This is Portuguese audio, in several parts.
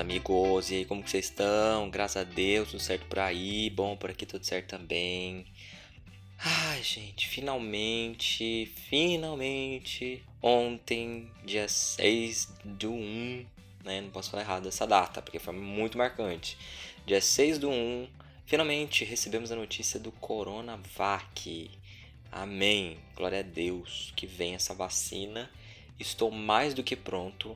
Amigos, e aí como que vocês estão? Graças a Deus, tudo certo por aí, bom por aqui tudo certo também. Ai gente, finalmente, finalmente, ontem, dia 6 do 1, né, não posso falar errado essa data, porque foi muito marcante. Dia 6 do 1, finalmente recebemos a notícia do Coronavac. Amém, glória a Deus, que vem essa vacina. Estou mais do que pronto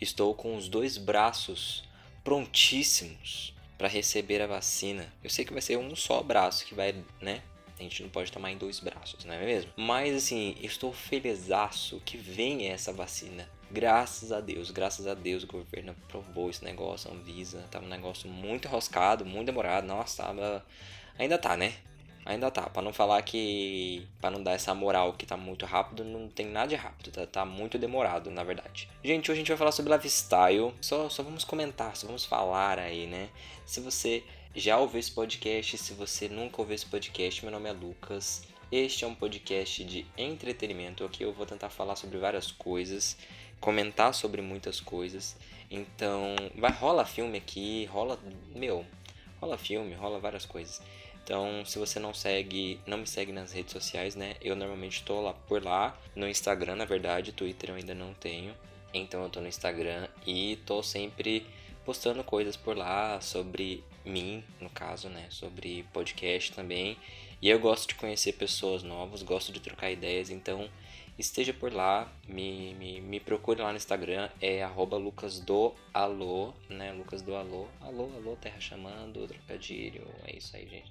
Estou com os dois braços prontíssimos para receber a vacina. Eu sei que vai ser um só braço que vai, né? A gente não pode tomar em dois braços, não é mesmo? Mas assim, estou felizaço que venha essa vacina. Graças a Deus, graças a Deus o governo aprovou esse negócio, a Anvisa. Tava um negócio muito enroscado, muito demorado. Nossa, tava. Ainda tá, né? Ainda tá. Para não falar que. para não dar essa moral que tá muito rápido, não tem nada de rápido, tá, tá muito demorado, na verdade. Gente, hoje a gente vai falar sobre lifestyle. Só, só vamos comentar, só vamos falar aí, né? Se você já ouviu esse podcast, se você nunca ouviu esse podcast, meu nome é Lucas. Este é um podcast de entretenimento. Aqui eu vou tentar falar sobre várias coisas, comentar sobre muitas coisas. Então, vai rola filme aqui, rola, meu, rola filme, rola várias coisas. Então, se você não segue, não me segue nas redes sociais, né? Eu normalmente estou lá por lá, no Instagram, na verdade, Twitter eu ainda não tenho. Então eu tô no Instagram e tô sempre postando coisas por lá sobre mim, no caso, né? Sobre podcast também. E eu gosto de conhecer pessoas novas, gosto de trocar ideias, então esteja por lá, me, me, me procure lá no Instagram, é arroba lucasdoalô, né? Lucas do Alô, alô, alô, terra chamando, trocadilho, é isso aí, gente.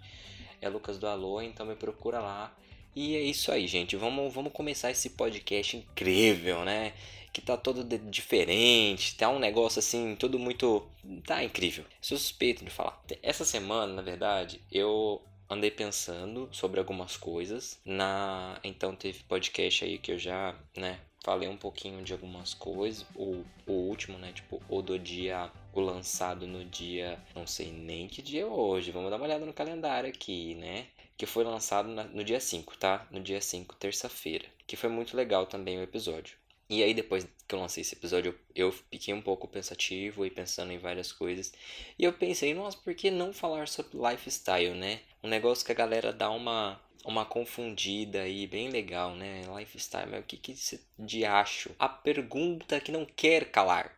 É Lucas do Alô, então me procura lá. E é isso aí, gente. Vamos, vamos começar esse podcast incrível, né? Que tá todo diferente, tá um negócio assim, tudo muito. Tá incrível. Suspeito de falar. Essa semana, na verdade, eu andei pensando sobre algumas coisas. Na então teve podcast aí que eu já, né, falei um pouquinho de algumas coisas. O, o último, né, tipo, o do dia o lançado no dia, não sei nem que dia é hoje. Vamos dar uma olhada no calendário aqui, né? Que foi lançado na, no dia 5, tá? No dia 5, terça-feira. Que foi muito legal também o episódio. E aí, depois que eu lancei esse episódio, eu, fiquei um pouco pensativo e pensando em várias coisas. E eu pensei, nossa, por que não falar sobre lifestyle, né? Um negócio que a galera dá uma, uma confundida aí, bem legal, né? Lifestyle, mas o que que de acho? A pergunta que não quer calar.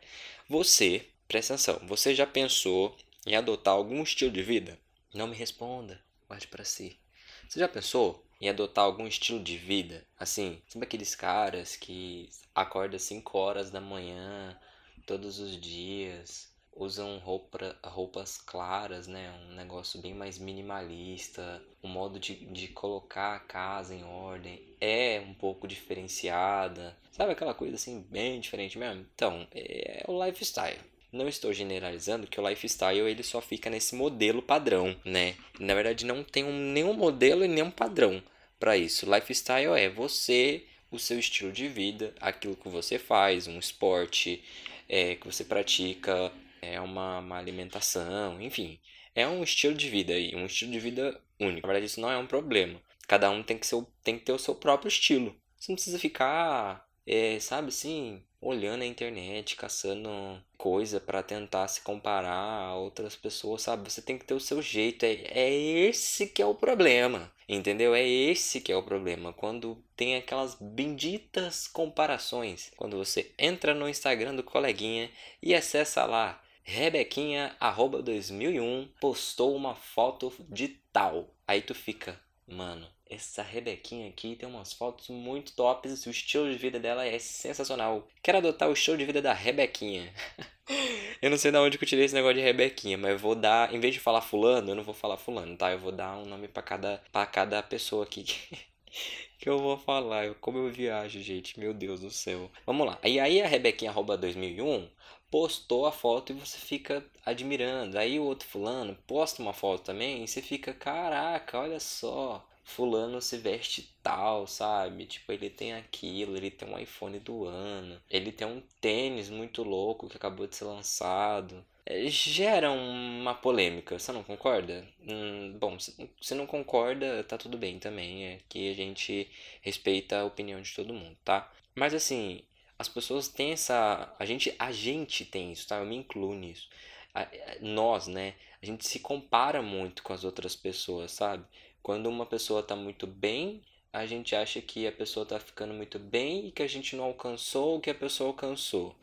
Você, presta atenção, você já pensou em adotar algum estilo de vida? Não me responda, guarde para si. Você já pensou em adotar algum estilo de vida. Assim, sabe aqueles caras que acordam 5 horas da manhã todos os dias, usam roupa, roupas claras, né? Um negócio bem mais minimalista. O modo de, de colocar a casa em ordem é um pouco diferenciada. Sabe aquela coisa assim, bem diferente mesmo? Então, é o lifestyle. Não estou generalizando que o lifestyle ele só fica nesse modelo padrão, né? Na verdade, não tem um, nenhum modelo e nenhum padrão para isso. Lifestyle é você, o seu estilo de vida, aquilo que você faz, um esporte é, que você pratica, é uma, uma alimentação, enfim. É um estilo de vida aí, um estilo de vida único. Na verdade, isso não é um problema. Cada um tem que, ser, tem que ter o seu próprio estilo. Você não precisa ficar, é, sabe assim, olhando a internet, caçando coisa para tentar se comparar a outras pessoas, sabe? Você tem que ter o seu jeito. É, é esse que é o problema. Entendeu? É esse que é o problema. Quando tem aquelas benditas comparações. Quando você entra no Instagram do coleguinha e acessa lá Rebequinha, arroba 2001, postou uma foto de tal. Aí tu fica, mano, essa Rebequinha aqui tem umas fotos muito tops o estilo de vida dela é sensacional. Quero adotar o estilo de vida da Rebequinha. eu não sei de onde que eu tirei esse negócio de Rebequinha, mas eu vou dar, em vez de falar fulano, eu não vou falar fulano, tá? Eu vou dar um nome para cada, pra cada pessoa aqui que, que eu vou falar. Como eu viajo, gente, meu Deus do céu. Vamos lá. E aí a Rebequinha arroba 2001 postou a foto e você fica admirando. Aí o outro fulano posta uma foto também e você fica, caraca, olha só fulano se veste tal, sabe? Tipo, ele tem aquilo, ele tem um iPhone do ano, ele tem um tênis muito louco que acabou de ser lançado. É, gera uma polêmica, você não concorda? Hum, bom, se não concorda, tá tudo bem também, é que a gente respeita a opinião de todo mundo, tá? Mas assim, as pessoas têm essa. A gente, a gente tem isso, tá? Eu me incluo nisso. A, nós, né? A gente se compara muito com as outras pessoas, sabe? Quando uma pessoa tá muito bem, a gente acha que a pessoa tá ficando muito bem e que a gente não alcançou o que a pessoa alcançou.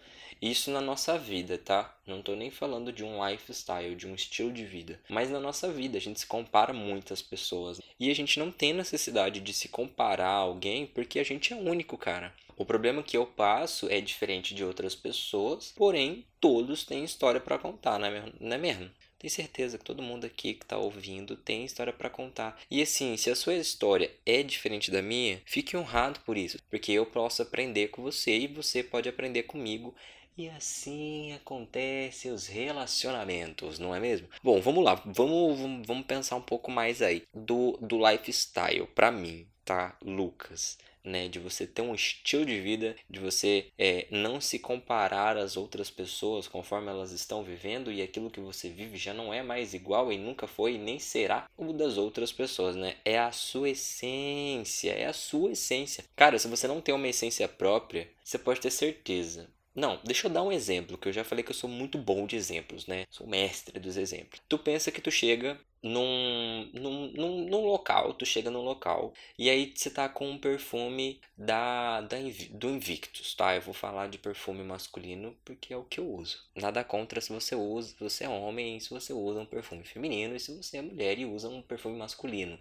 Isso na nossa vida, tá? Não tô nem falando de um lifestyle, de um estilo de vida, mas na nossa vida a gente se compara muitas pessoas e a gente não tem necessidade de se comparar a alguém porque a gente é único, cara. O problema que eu passo é diferente de outras pessoas, porém todos têm história para contar, não é mesmo? Não é mesmo? Tenho certeza que todo mundo aqui que está ouvindo tem história para contar. E assim, se a sua história é diferente da minha, fique honrado por isso, porque eu posso aprender com você e você pode aprender comigo e assim acontece os relacionamentos, não é mesmo? Bom, vamos lá, vamos, vamos pensar um pouco mais aí do, do lifestyle para mim, tá, Lucas? Né, de você ter um estilo de vida, de você é, não se comparar às outras pessoas conforme elas estão vivendo e aquilo que você vive já não é mais igual e nunca foi e nem será o das outras pessoas, né? É a sua essência, é a sua essência. Cara, se você não tem uma essência própria, você pode ter certeza não, deixa eu dar um exemplo, que eu já falei que eu sou muito bom de exemplos, né? Sou mestre dos exemplos. Tu pensa que tu chega num, num, num, num local, tu chega num local, e aí você tá com um perfume da, da, do Invictus, tá? Eu vou falar de perfume masculino porque é o que eu uso. Nada contra se você usa, se você é homem, se você usa um perfume feminino, e se você é mulher e usa um perfume masculino.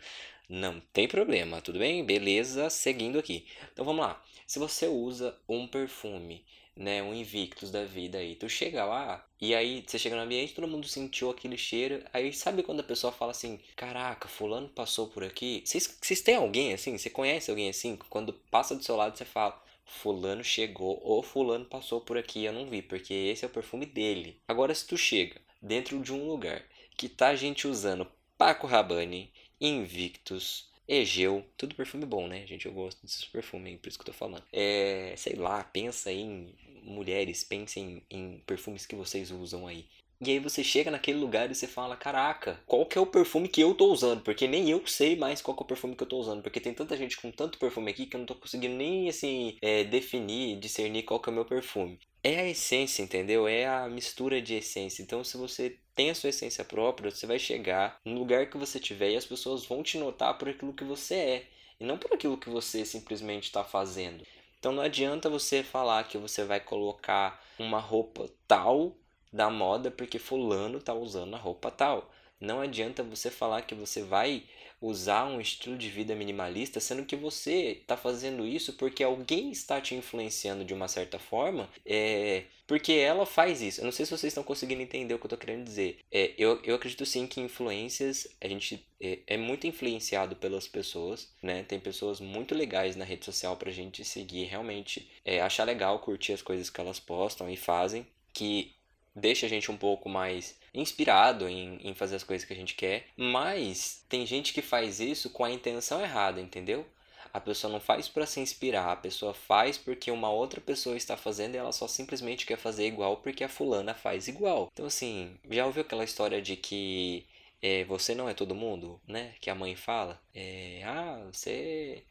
Não tem problema, tudo bem? Beleza, seguindo aqui. Então vamos lá. Se você usa um perfume né, um Invictus da vida aí. Tu chega lá e aí você chega no ambiente, todo mundo sentiu aquele cheiro. Aí sabe quando a pessoa fala assim: Caraca, Fulano passou por aqui? Vocês, têm alguém assim? Você conhece alguém assim? Quando passa do seu lado, você fala. Fulano chegou ou Fulano passou por aqui, eu não vi, porque esse é o perfume dele. Agora, se tu chega dentro de um lugar que tá gente usando Paco Rabanne, Invictus, Egeu, tudo perfume bom, né, gente? Eu gosto desses perfumes, por isso que eu tô falando. É, sei lá, pensa em mulheres, pensem em perfumes que vocês usam aí. E aí você chega naquele lugar e você fala, caraca, qual que é o perfume que eu tô usando? Porque nem eu sei mais qual que é o perfume que eu tô usando. Porque tem tanta gente com tanto perfume aqui que eu não tô conseguindo nem, assim, é, definir, discernir qual que é o meu perfume. É a essência, entendeu? É a mistura de essência. Então, se você tem a sua essência própria, você vai chegar no lugar que você tiver e as pessoas vão te notar por aquilo que você é. E não por aquilo que você simplesmente está fazendo. Então não adianta você falar que você vai colocar uma roupa tal da moda porque fulano está usando a roupa tal. Não adianta você falar que você vai usar um estilo de vida minimalista, sendo que você está fazendo isso porque alguém está te influenciando de uma certa forma, é, porque ela faz isso. Eu não sei se vocês estão conseguindo entender o que eu estou querendo dizer. É, eu, eu acredito sim que influências, a gente é, é, muito influenciado pelas pessoas, né? Tem pessoas muito legais na rede social para a gente seguir, realmente é, achar legal, curtir as coisas que elas postam e fazem, que deixa a gente um pouco mais inspirado em, em fazer as coisas que a gente quer, mas tem gente que faz isso com a intenção errada, entendeu? A pessoa não faz para se inspirar, a pessoa faz porque uma outra pessoa está fazendo e ela só simplesmente quer fazer igual porque a fulana faz igual. Então, assim, já ouviu aquela história de que é, você não é todo mundo, né? Que a mãe fala. É, ah, você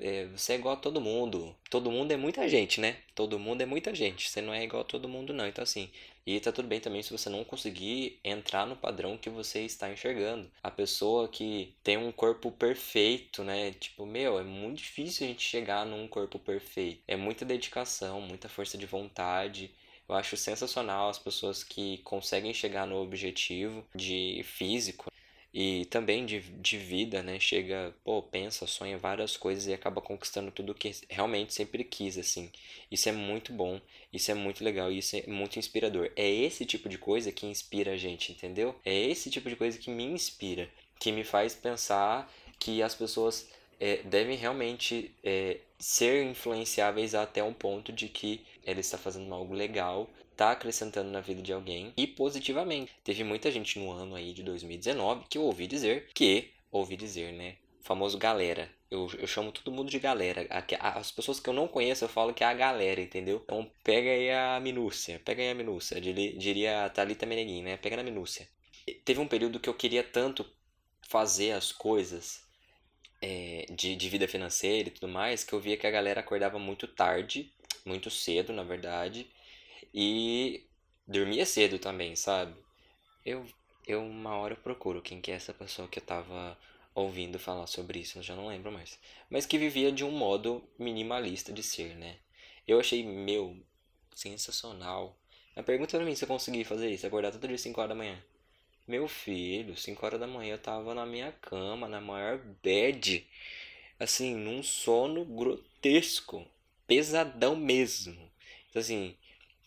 é, você é igual a todo mundo. Todo mundo é muita gente, né? Todo mundo é muita gente. Você não é igual a todo mundo, não. Então, assim, e tá tudo bem também se você não conseguir entrar no padrão que você está enxergando. A pessoa que tem um corpo perfeito, né? Tipo, meu, é muito difícil a gente chegar num corpo perfeito. É muita dedicação, muita força de vontade. Eu acho sensacional as pessoas que conseguem chegar no objetivo de físico e também de, de vida, né? Chega, pô, pensa, sonha várias coisas e acaba conquistando tudo que realmente sempre quis, assim. Isso é muito bom, isso é muito legal, isso é muito inspirador. É esse tipo de coisa que inspira a gente, entendeu? É esse tipo de coisa que me inspira, que me faz pensar que as pessoas é, devem realmente é, ser influenciáveis até um ponto de que ela está fazendo algo legal tá acrescentando na vida de alguém e positivamente. Teve muita gente no ano aí de 2019 que eu ouvi dizer que, ouvi dizer, né? famoso galera. Eu, eu chamo todo mundo de galera. As pessoas que eu não conheço eu falo que é a galera, entendeu? Então pega aí a minúcia, pega aí a minúcia, diria a Thalita Meneguin, né? Pega na minúcia. Teve um período que eu queria tanto fazer as coisas é, de, de vida financeira e tudo mais que eu via que a galera acordava muito tarde muito cedo, na verdade, e dormia cedo também, sabe? Eu, eu uma hora eu procuro quem que é essa pessoa que eu tava ouvindo falar sobre isso, eu já não lembro mais. Mas que vivia de um modo minimalista de ser, né? Eu achei, meu, sensacional. A pergunta pra mim se eu consegui fazer isso, acordar todo dia 5 horas da manhã. Meu filho, 5 horas da manhã eu tava na minha cama, na maior bed, assim, num sono grotesco, pesadão mesmo. Então, assim,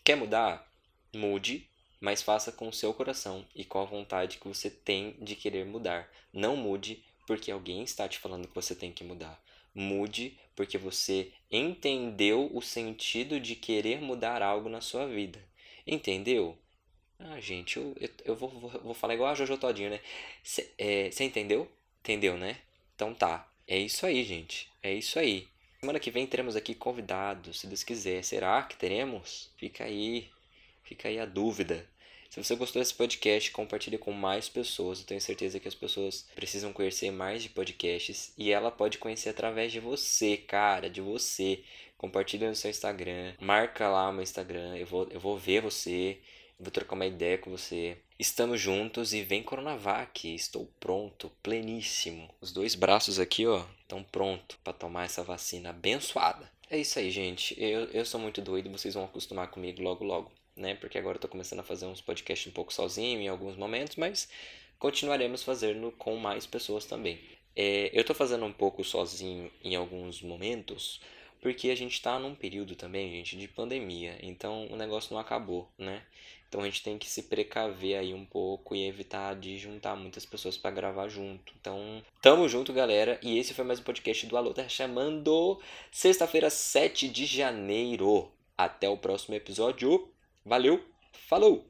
quer mudar? Mude, mas faça com o seu coração e com a vontade que você tem de querer mudar. Não mude porque alguém está te falando que você tem que mudar. Mude porque você entendeu o sentido de querer mudar algo na sua vida. Entendeu? Ah, gente, eu, eu, eu vou, vou, vou, falar igual a Jojo Todinho, né? Você é, entendeu? Entendeu, né? Então tá. É isso aí, gente. É isso aí. Semana que vem teremos aqui convidados, se Deus quiser. Será que teremos? Fica aí. Fica aí a dúvida. Se você gostou desse podcast, compartilhe com mais pessoas. Eu tenho certeza que as pessoas precisam conhecer mais de podcasts e ela pode conhecer através de você, cara, de você. Compartilhe no seu Instagram, marca lá o meu Instagram, eu vou, eu vou ver você, vou trocar uma ideia com você. Estamos juntos e vem Coronavac, estou pronto, pleníssimo. Os dois braços aqui, ó, estão prontos para tomar essa vacina abençoada. É isso aí, gente. Eu, eu sou muito doido, vocês vão acostumar comigo logo logo né? Porque agora eu tô começando a fazer uns podcasts um pouco sozinho em alguns momentos, mas continuaremos fazendo com mais pessoas também. É, eu tô fazendo um pouco sozinho em alguns momentos, porque a gente está num período também, gente, de pandemia, então o negócio não acabou, né? Então a gente tem que se precaver aí um pouco e evitar de juntar muitas pessoas para gravar junto. Então, tamo junto, galera. E esse foi mais um podcast do Alô Tá Chamando. Sexta-feira, 7 de janeiro. Até o próximo episódio. Valeu, falou!